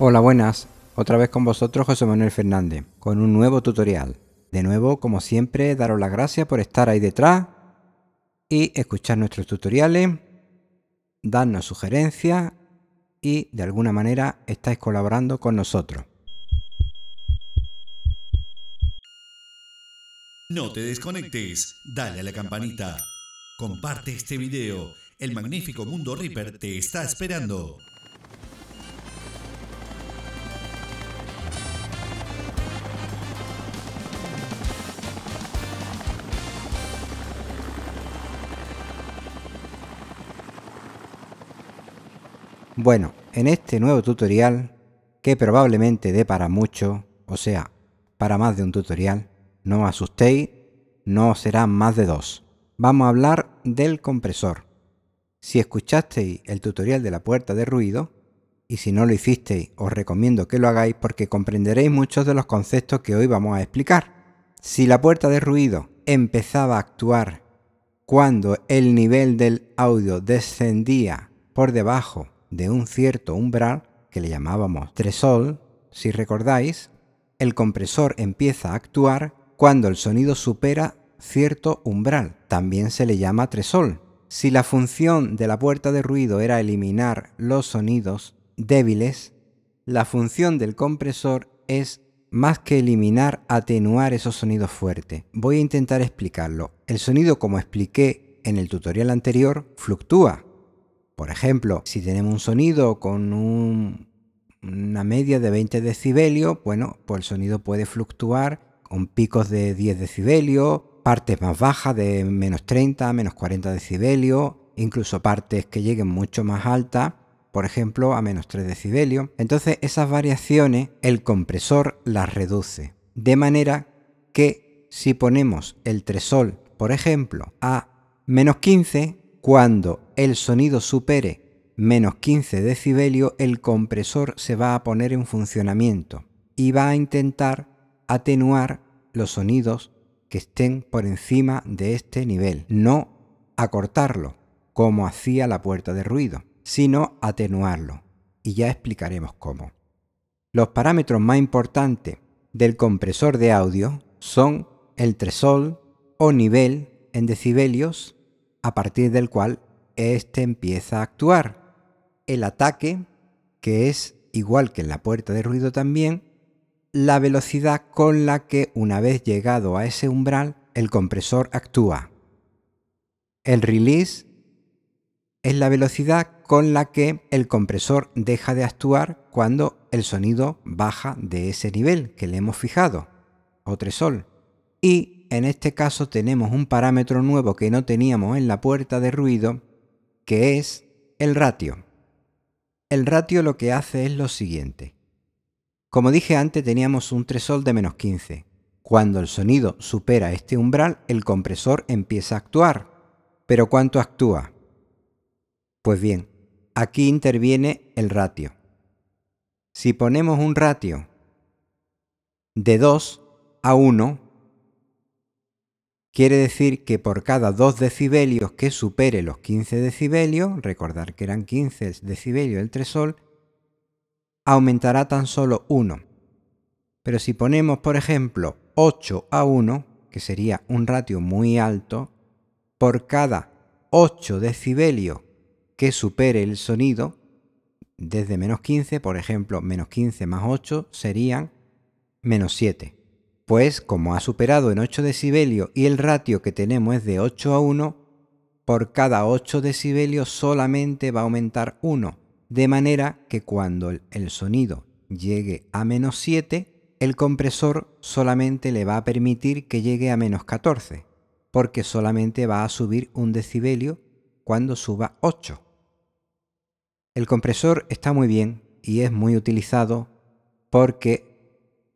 Hola, buenas. Otra vez con vosotros José Manuel Fernández, con un nuevo tutorial. De nuevo, como siempre, daros las gracias por estar ahí detrás y escuchar nuestros tutoriales, darnos sugerencias y de alguna manera estáis colaborando con nosotros. No te desconectes, dale a la campanita. Comparte este video. El magnífico mundo Reaper te está esperando. Bueno, en este nuevo tutorial, que probablemente dé para mucho, o sea, para más de un tutorial, no os asustéis, no serán más de dos. Vamos a hablar del compresor. Si escuchasteis el tutorial de la puerta de ruido, y si no lo hicisteis, os recomiendo que lo hagáis porque comprenderéis muchos de los conceptos que hoy vamos a explicar. Si la puerta de ruido empezaba a actuar cuando el nivel del audio descendía por debajo de un cierto umbral que le llamábamos tresol, si recordáis, el compresor empieza a actuar cuando el sonido supera cierto umbral, también se le llama tresol. Si la función de la puerta de ruido era eliminar los sonidos débiles, la función del compresor es más que eliminar, atenuar esos sonidos fuertes. Voy a intentar explicarlo. El sonido, como expliqué en el tutorial anterior, fluctúa. Por ejemplo, si tenemos un sonido con una media de 20 decibelios, bueno, pues el sonido puede fluctuar con picos de 10 decibelios, partes más bajas de menos 30, menos 40 decibelios, incluso partes que lleguen mucho más altas, por ejemplo, a menos 3 decibelios. Entonces esas variaciones el compresor las reduce. De manera que si ponemos el tresol, por ejemplo, a menos 15, cuando el sonido supere menos 15 decibelios, el compresor se va a poner en funcionamiento y va a intentar atenuar los sonidos que estén por encima de este nivel, no acortarlo como hacía la puerta de ruido, sino atenuarlo. Y ya explicaremos cómo. Los parámetros más importantes del compresor de audio son el tresol o nivel en decibelios a partir del cual éste empieza a actuar. El ataque, que es igual que en la puerta de ruido también, la velocidad con la que una vez llegado a ese umbral el compresor actúa. El release es la velocidad con la que el compresor deja de actuar cuando el sonido baja de ese nivel que le hemos fijado, o tresol. Y en este caso tenemos un parámetro nuevo que no teníamos en la puerta de ruido, que es el ratio. El ratio lo que hace es lo siguiente. Como dije antes, teníamos un tresol de menos 15. Cuando el sonido supera este umbral, el compresor empieza a actuar. ¿Pero cuánto actúa? Pues bien, aquí interviene el ratio. Si ponemos un ratio de 2 a 1, Quiere decir que por cada 2 decibelios que supere los 15 decibelios, recordar que eran 15 decibelios el tresol, aumentará tan solo 1. Pero si ponemos, por ejemplo, 8 a 1, que sería un ratio muy alto, por cada 8 decibelios que supere el sonido, desde menos 15, por ejemplo, menos 15 más 8 serían menos 7 pues como ha superado en 8 decibelios y el ratio que tenemos es de 8 a 1, por cada 8 decibelios solamente va a aumentar 1, de manera que cuando el sonido llegue a menos 7, el compresor solamente le va a permitir que llegue a menos 14, porque solamente va a subir un decibelio cuando suba 8. El compresor está muy bien y es muy utilizado porque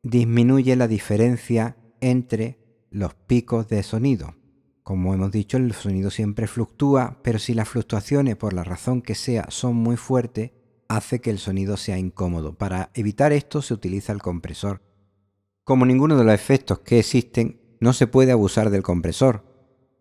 disminuye la diferencia entre los picos de sonido. Como hemos dicho, el sonido siempre fluctúa, pero si las fluctuaciones, por la razón que sea, son muy fuertes, hace que el sonido sea incómodo. Para evitar esto se utiliza el compresor. Como ninguno de los efectos que existen, no se puede abusar del compresor,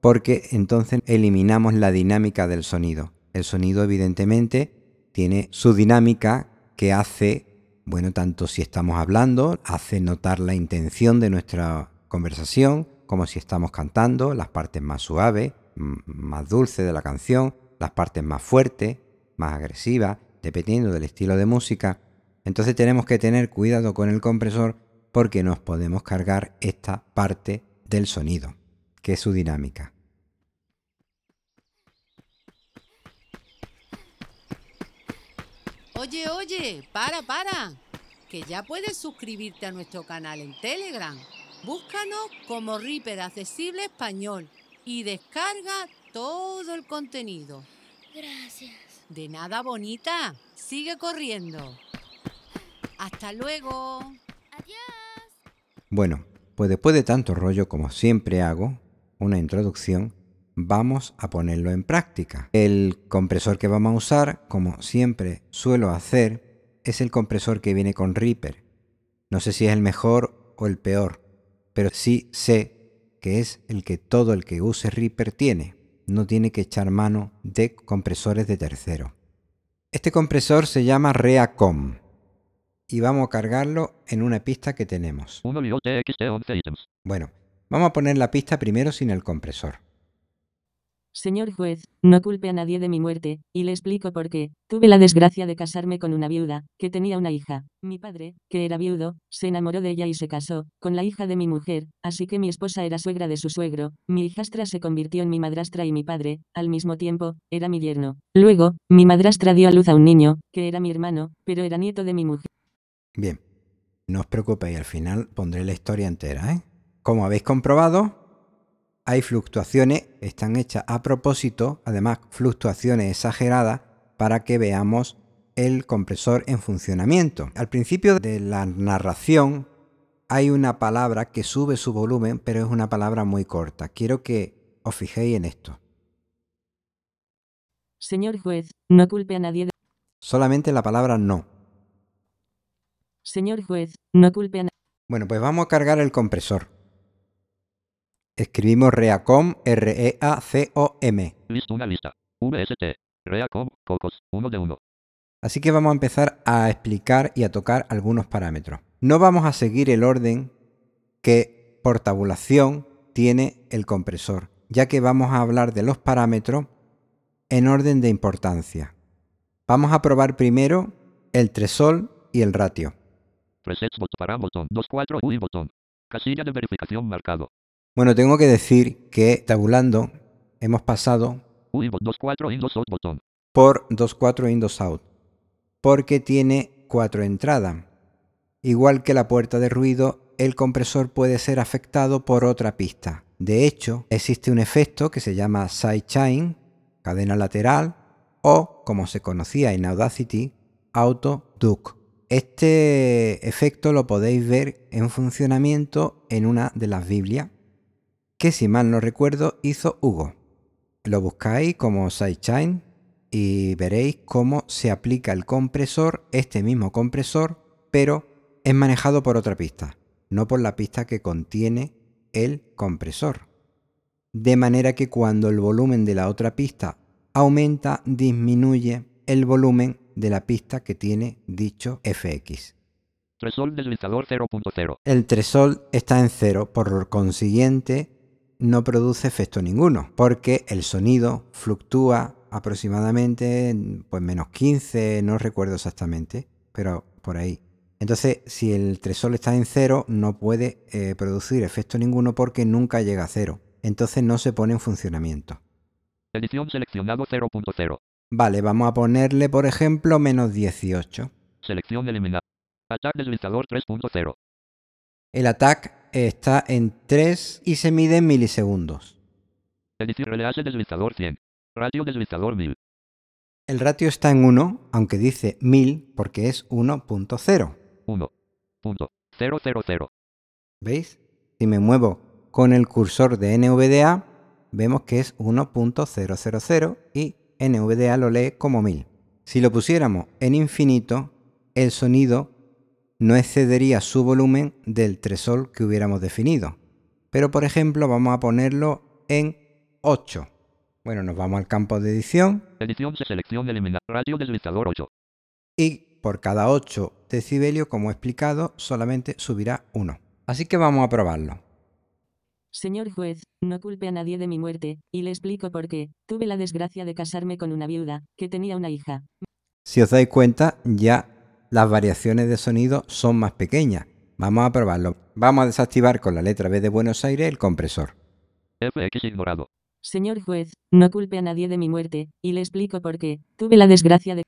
porque entonces eliminamos la dinámica del sonido. El sonido evidentemente tiene su dinámica que hace, bueno, tanto si estamos hablando, hace notar la intención de nuestra conversación, como si estamos cantando, las partes más suaves, más dulces de la canción, las partes más fuertes, más agresivas, dependiendo del estilo de música. Entonces tenemos que tener cuidado con el compresor porque nos podemos cargar esta parte del sonido, que es su dinámica. Oye, oye, para, para, que ya puedes suscribirte a nuestro canal en Telegram. Búscanos como Reaper Accesible Español y descarga todo el contenido. Gracias. De nada, bonita. Sigue corriendo. Hasta luego. Adiós. Bueno, pues después de tanto rollo como siempre hago, una introducción, vamos a ponerlo en práctica. El compresor que vamos a usar, como siempre suelo hacer, es el compresor que viene con Reaper. No sé si es el mejor o el peor, pero sí sé que es el que todo el que use Reaper tiene. No tiene que echar mano de compresores de tercero. Este compresor se llama Reacom y vamos a cargarlo en una pista que tenemos. 1 TXT 11 ítems. Bueno, vamos a poner la pista primero sin el compresor. Señor juez, no culpe a nadie de mi muerte, y le explico por qué. Tuve la desgracia de casarme con una viuda, que tenía una hija. Mi padre, que era viudo, se enamoró de ella y se casó, con la hija de mi mujer, así que mi esposa era suegra de su suegro, mi hijastra se convirtió en mi madrastra y mi padre, al mismo tiempo, era mi yerno. Luego, mi madrastra dio a luz a un niño, que era mi hermano, pero era nieto de mi mujer. Bien, no os preocupéis, al final pondré la historia entera, ¿eh? Como habéis comprobado, hay fluctuaciones, están hechas a propósito, además fluctuaciones exageradas, para que veamos el compresor en funcionamiento. Al principio de la narración hay una palabra que sube su volumen, pero es una palabra muy corta. Quiero que os fijéis en esto. Señor juez, no culpe a nadie de... Solamente la palabra no. Señor juez, no culpe a nadie. Bueno, pues vamos a cargar el compresor. Escribimos Reacom, R-E-A-C-O-M. List una lista. VST. Reacom, Cocos, 1 de 1. Así que vamos a empezar a explicar y a tocar algunos parámetros. No vamos a seguir el orden que por tabulación tiene el compresor, ya que vamos a hablar de los parámetros en orden de importancia. Vamos a probar primero el tresol y el ratio. Presets bot para botón. 24 UI botón. Casilla de verificación marcado. Bueno, tengo que decir que tabulando hemos pasado UI bot 24 Windows out botón. por 2.4 Windows Out, porque tiene cuatro entradas. Igual que la puerta de ruido, el compresor puede ser afectado por otra pista. De hecho, existe un efecto que se llama sidechain, cadena lateral, o, como se conocía en Audacity, Auto Duck. Este efecto lo podéis ver en funcionamiento en una de las Biblias, que si mal no recuerdo hizo Hugo. Lo buscáis como sidechain y veréis cómo se aplica el compresor, este mismo compresor, pero es manejado por otra pista, no por la pista que contiene el compresor. De manera que cuando el volumen de la otra pista aumenta, disminuye el volumen de la pista que tiene dicho FX. Tresol deslizador 0.0. El tresol está en cero, por consiguiente no produce efecto ninguno, porque el sonido fluctúa aproximadamente pues menos 15, no recuerdo exactamente, pero por ahí. Entonces, si el tresol está en cero, no puede eh, producir efecto ninguno porque nunca llega a cero. Entonces no se pone en funcionamiento. Edición seleccionado 0.0. Vale, vamos a ponerle, por ejemplo, menos 18. Selección eliminar. Attack deslizador 3.0. El attack está en 3 y se mide en milisegundos. Deslizador 100. Radio deslizador 1000. El ratio está en 1, aunque dice 1000 porque es 1.0. 1.000. ¿Veis? Si me muevo con el cursor de NVDA, vemos que es 1.000 y NVDA lo lee como 1000. Si lo pusiéramos en infinito, el sonido no excedería su volumen del tresol que hubiéramos definido. Pero por ejemplo vamos a ponerlo en 8. Bueno, nos vamos al campo de edición. Edición se selecciona eliminar. Radio deslizador 8. Y por cada 8 decibelios, como he explicado, solamente subirá 1. Así que vamos a probarlo. Señor juez, no culpe a nadie de mi muerte, y le explico por qué. Tuve la desgracia de casarme con una viuda, que tenía una hija. Si os dais cuenta, ya las variaciones de sonido son más pequeñas. Vamos a probarlo. Vamos a desactivar con la letra B de Buenos Aires el compresor. FX ignorado. Señor juez, no culpe a nadie de mi muerte, y le explico por qué. Tuve la desgracia de...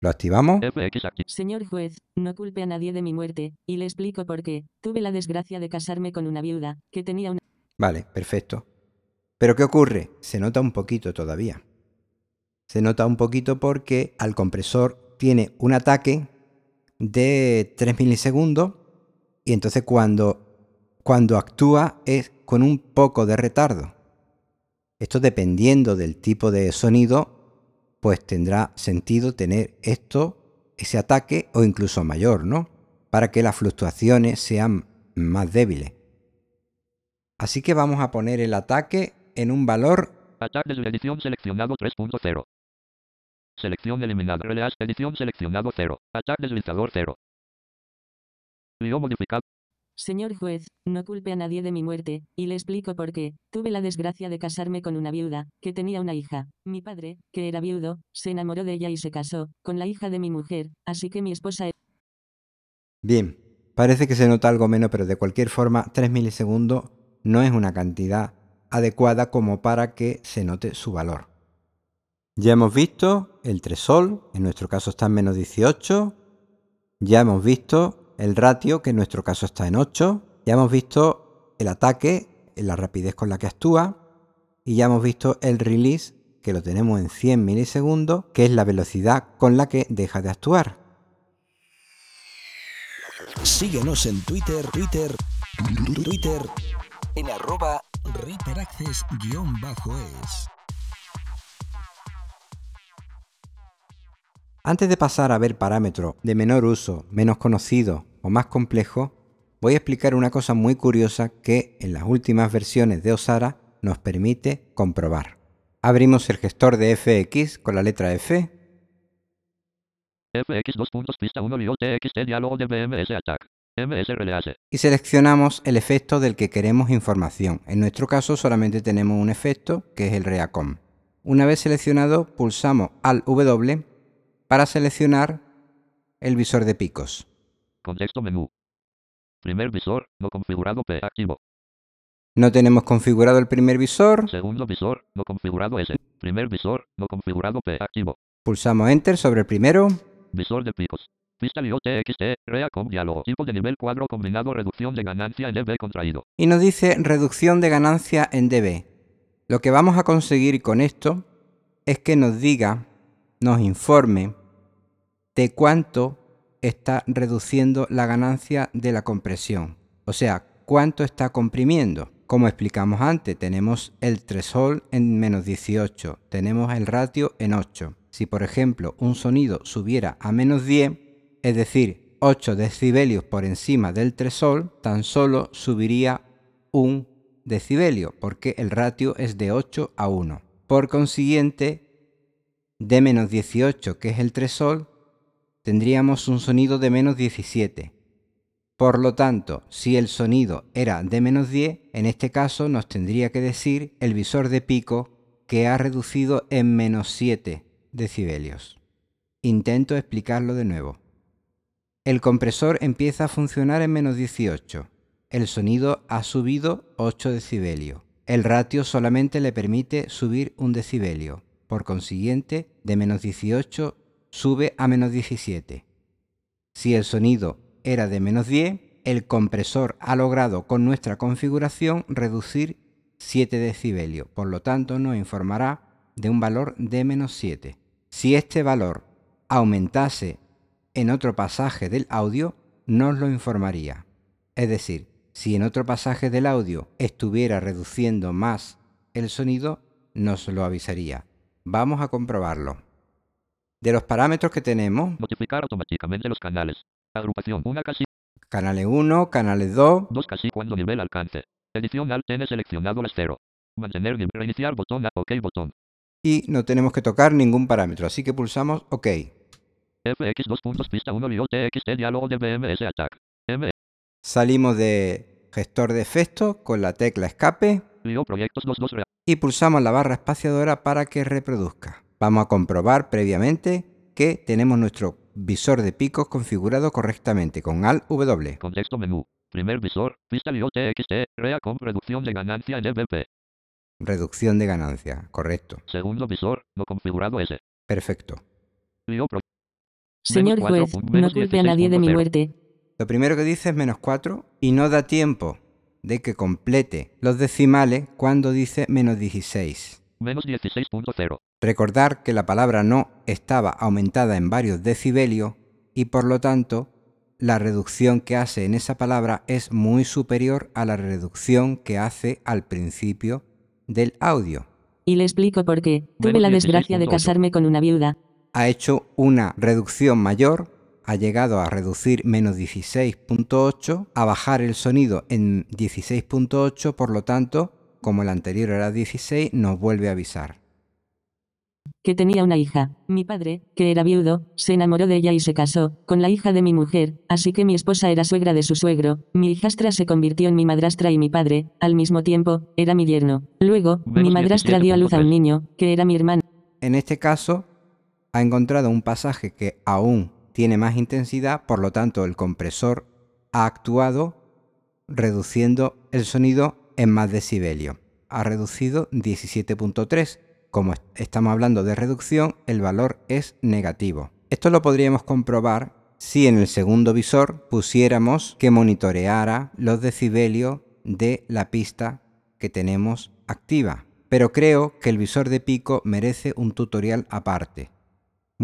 ¿Lo activamos? FX activo. Señor juez, no culpe a nadie de mi muerte, y le explico por qué. Tuve la desgracia de casarme con una viuda, que tenía una... Vale, perfecto. Pero ¿qué ocurre? Se nota un poquito todavía. Se nota un poquito porque al compresor tiene un ataque de 3 milisegundos y entonces cuando, cuando actúa es con un poco de retardo. Esto dependiendo del tipo de sonido, pues tendrá sentido tener esto, ese ataque o incluso mayor, ¿no? Para que las fluctuaciones sean más débiles. Así que vamos a poner el ataque en un valor de edición seleccionado 3.0. Selección eliminada. Release edición seleccionado 0. Ataque deslizador 0. Lío modificado. Señor juez, no culpe a nadie de mi muerte, y le explico por qué. Tuve la desgracia de casarme con una viuda, que tenía una hija. Mi padre, que era viudo, se enamoró de ella y se casó, con la hija de mi mujer, así que mi esposa... Bien, parece que se nota algo menos, pero de cualquier forma 3 milisegundos no es una cantidad adecuada como para que se note su valor. Ya hemos visto el tresol, en nuestro caso está en menos 18. Ya hemos visto el ratio, que en nuestro caso está en 8. Ya hemos visto el ataque, la rapidez con la que actúa. Y ya hemos visto el release, que lo tenemos en 100 milisegundos, que es la velocidad con la que deja de actuar. Síguenos en Twitter, Twitter, Twitter, en arroba ReaperAccess-es. Antes de pasar a ver parámetros de menor uso, menos conocidos o más complejos, voy a explicar una cosa muy curiosa que en las últimas versiones de Osara nos permite comprobar. Abrimos el gestor de FX con la letra F FX 2 puntos pista 1 lío TXT diálogo de BMS attack. Y seleccionamos el efecto del que queremos información. En nuestro caso solamente tenemos un efecto que es el Reacom. Una vez seleccionado, pulsamos al W para seleccionar el visor de picos. Contexto menú. Primer visor, no configurado P activo. No tenemos configurado el primer visor, Segundo visor, no configurado S. Primer visor, no configurado P activo. pulsamos Enter sobre el primero, Visor de picos. Pista TXT, Reacom diálogo. Tipo de nivel cuadro combinado reducción de ganancia en dB contraído. y nos dice reducción de ganancia en dB. Lo que vamos a conseguir con esto es que nos diga, nos informe de cuánto está reduciendo la ganancia de la compresión. O sea, cuánto está comprimiendo. Como explicamos antes, tenemos el threshold en menos 18, tenemos el ratio en 8. Si por ejemplo un sonido subiera a menos 10, es decir, 8 decibelios por encima del threshold, tan solo subiría un decibelio, porque el ratio es de 8 a 1. Por consiguiente, de menos 18, que es el threshold, tendríamos un sonido de menos 17. Por lo tanto, si el sonido era de menos 10, en este caso nos tendría que decir el visor de pico que ha reducido en menos 7 decibelios. Intento explicarlo de nuevo. El compresor empieza a funcionar en menos 18. El sonido ha subido 8 decibelios. El ratio solamente le permite subir un decibelio. Por consiguiente, de menos 18 sube a menos 17. Si el sonido era de menos 10, el compresor ha logrado con nuestra configuración reducir 7 decibelios. Por lo tanto, nos informará de un valor de menos 7. Si este valor aumentase en otro pasaje del audio, nos lo informaría. Es decir, si en otro pasaje del audio estuviera reduciendo más el sonido, nos lo avisaría. Vamos a comprobarlo. De los parámetros que tenemos, Notificar automáticamente los canales. Agrupación. Una casilla. canales 1, canales 2, Dos casilla cuando nivel alcance. Edición Alt N seleccionado las 0. Mantener nivel. Reiniciar botón. a- OK botón. y no tenemos que tocar ningún parámetro, así que pulsamos OK. FX 2 puntos pista 1 lío TXT diálogo de BMS attack. M Salimos de gestor de efectos con la tecla escape proyectos 22 real. y pulsamos la barra espaciadora para que reproduzca. Vamos a comprobar previamente que tenemos nuestro visor de picos configurado correctamente con Alt W. Contexto menú. Primer visor. Pista TXT. Rea con reducción de ganancia en EBP. Reducción de ganancia, correcto. Segundo visor. No configurado S. Perfecto. Señor juez, no culpe a nadie de mi 16.0. muerte. Lo primero que dice es menos 4 y no da tiempo de que complete los decimales cuando dice menos 16. Menos 16.0. Recordar que la palabra no estaba aumentada en varios decibelios y por lo tanto la reducción que hace en esa palabra es muy superior a la reducción que hace al principio del audio. Y le explico por qué. Tuve la desgracia de 16.8. casarme con una viuda. Ha hecho una reducción mayor, ha llegado a reducir menos 16.8, a bajar el sonido en 16.8, por lo tanto, como el anterior era 16, nos vuelve a avisar. que tenía una hija. Mi padre, que era viudo, se enamoró de ella y se casó con la hija de mi mujer, así que mi esposa era suegra de su suegro, mi hijastra se convirtió en mi madrastra y mi padre, al mismo tiempo, era mi yerno. Luego, mi madrastra dio a luz a un 17.3. niño, que era mi hermano. En este caso, ha encontrado un pasaje que aún tiene más intensidad, por lo tanto el compresor ha actuado reduciendo el sonido en más decibelio. Ha reducido 17.3. Como est- estamos hablando de reducción, el valor es negativo. Esto lo podríamos comprobar si en el segundo visor pusiéramos que monitoreara los decibelios de la pista que tenemos activa. Pero creo que el visor de pico merece un tutorial aparte.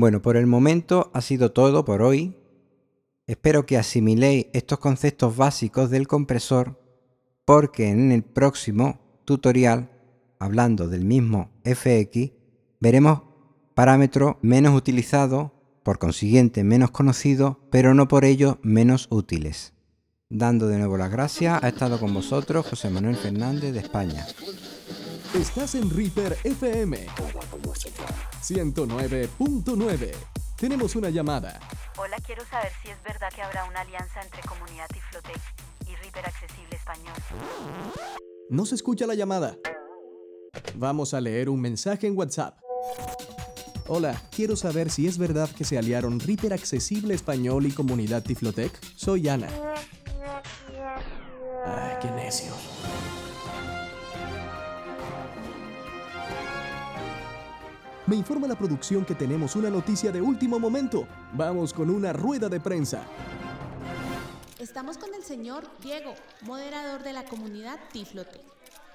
Bueno, por el momento ha sido todo por hoy. Espero que asimiléis estos conceptos básicos del compresor porque en el próximo tutorial, hablando del mismo FX, veremos parámetros menos utilizados, por consiguiente menos conocidos, pero no por ello menos útiles. Dando de nuevo las gracias, ha estado con vosotros José Manuel Fernández de España. Estás en Reaper FM 109.9. Tenemos una llamada. Hola, quiero saber si es verdad que habrá una alianza entre Comunidad Tiflotec y Reaper Accesible Español. No se escucha la llamada. Vamos a leer un mensaje en WhatsApp. Hola, quiero saber si es verdad que se aliaron Reaper Accesible Español y Comunidad Tiflotec. Soy Ana. Ay, qué necio. Me informa la producción que tenemos una noticia de último momento. Vamos con una rueda de prensa. Estamos con el señor Diego, moderador de la comunidad Tiflotec.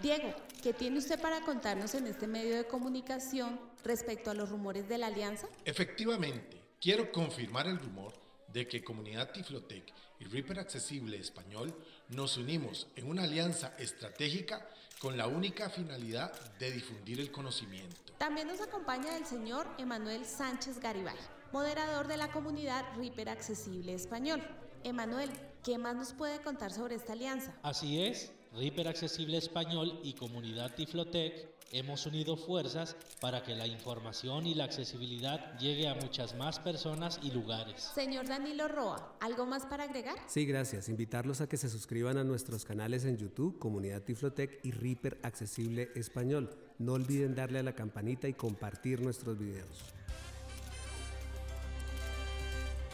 Diego, ¿qué tiene usted para contarnos en este medio de comunicación respecto a los rumores de la alianza? Efectivamente, quiero confirmar el rumor de que Comunidad Tiflotec y Reaper Accesible Español nos unimos en una alianza estratégica con la única finalidad de difundir el conocimiento. También nos acompaña el señor Emanuel Sánchez Garibay, moderador de la comunidad Reaper Accesible Español. Emanuel, ¿qué más nos puede contar sobre esta alianza? Así es, Reaper Accesible Español y Comunidad Tiflotec hemos unido fuerzas para que la información y la accesibilidad llegue a muchas más personas y lugares. Señor Danilo Roa, ¿algo más para agregar? Sí, gracias. Invitarlos a que se suscriban a nuestros canales en YouTube, Comunidad Tiflotec y Reaper Accesible Español. No olviden darle a la campanita y compartir nuestros videos.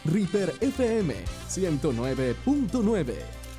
Reaper FM 109.9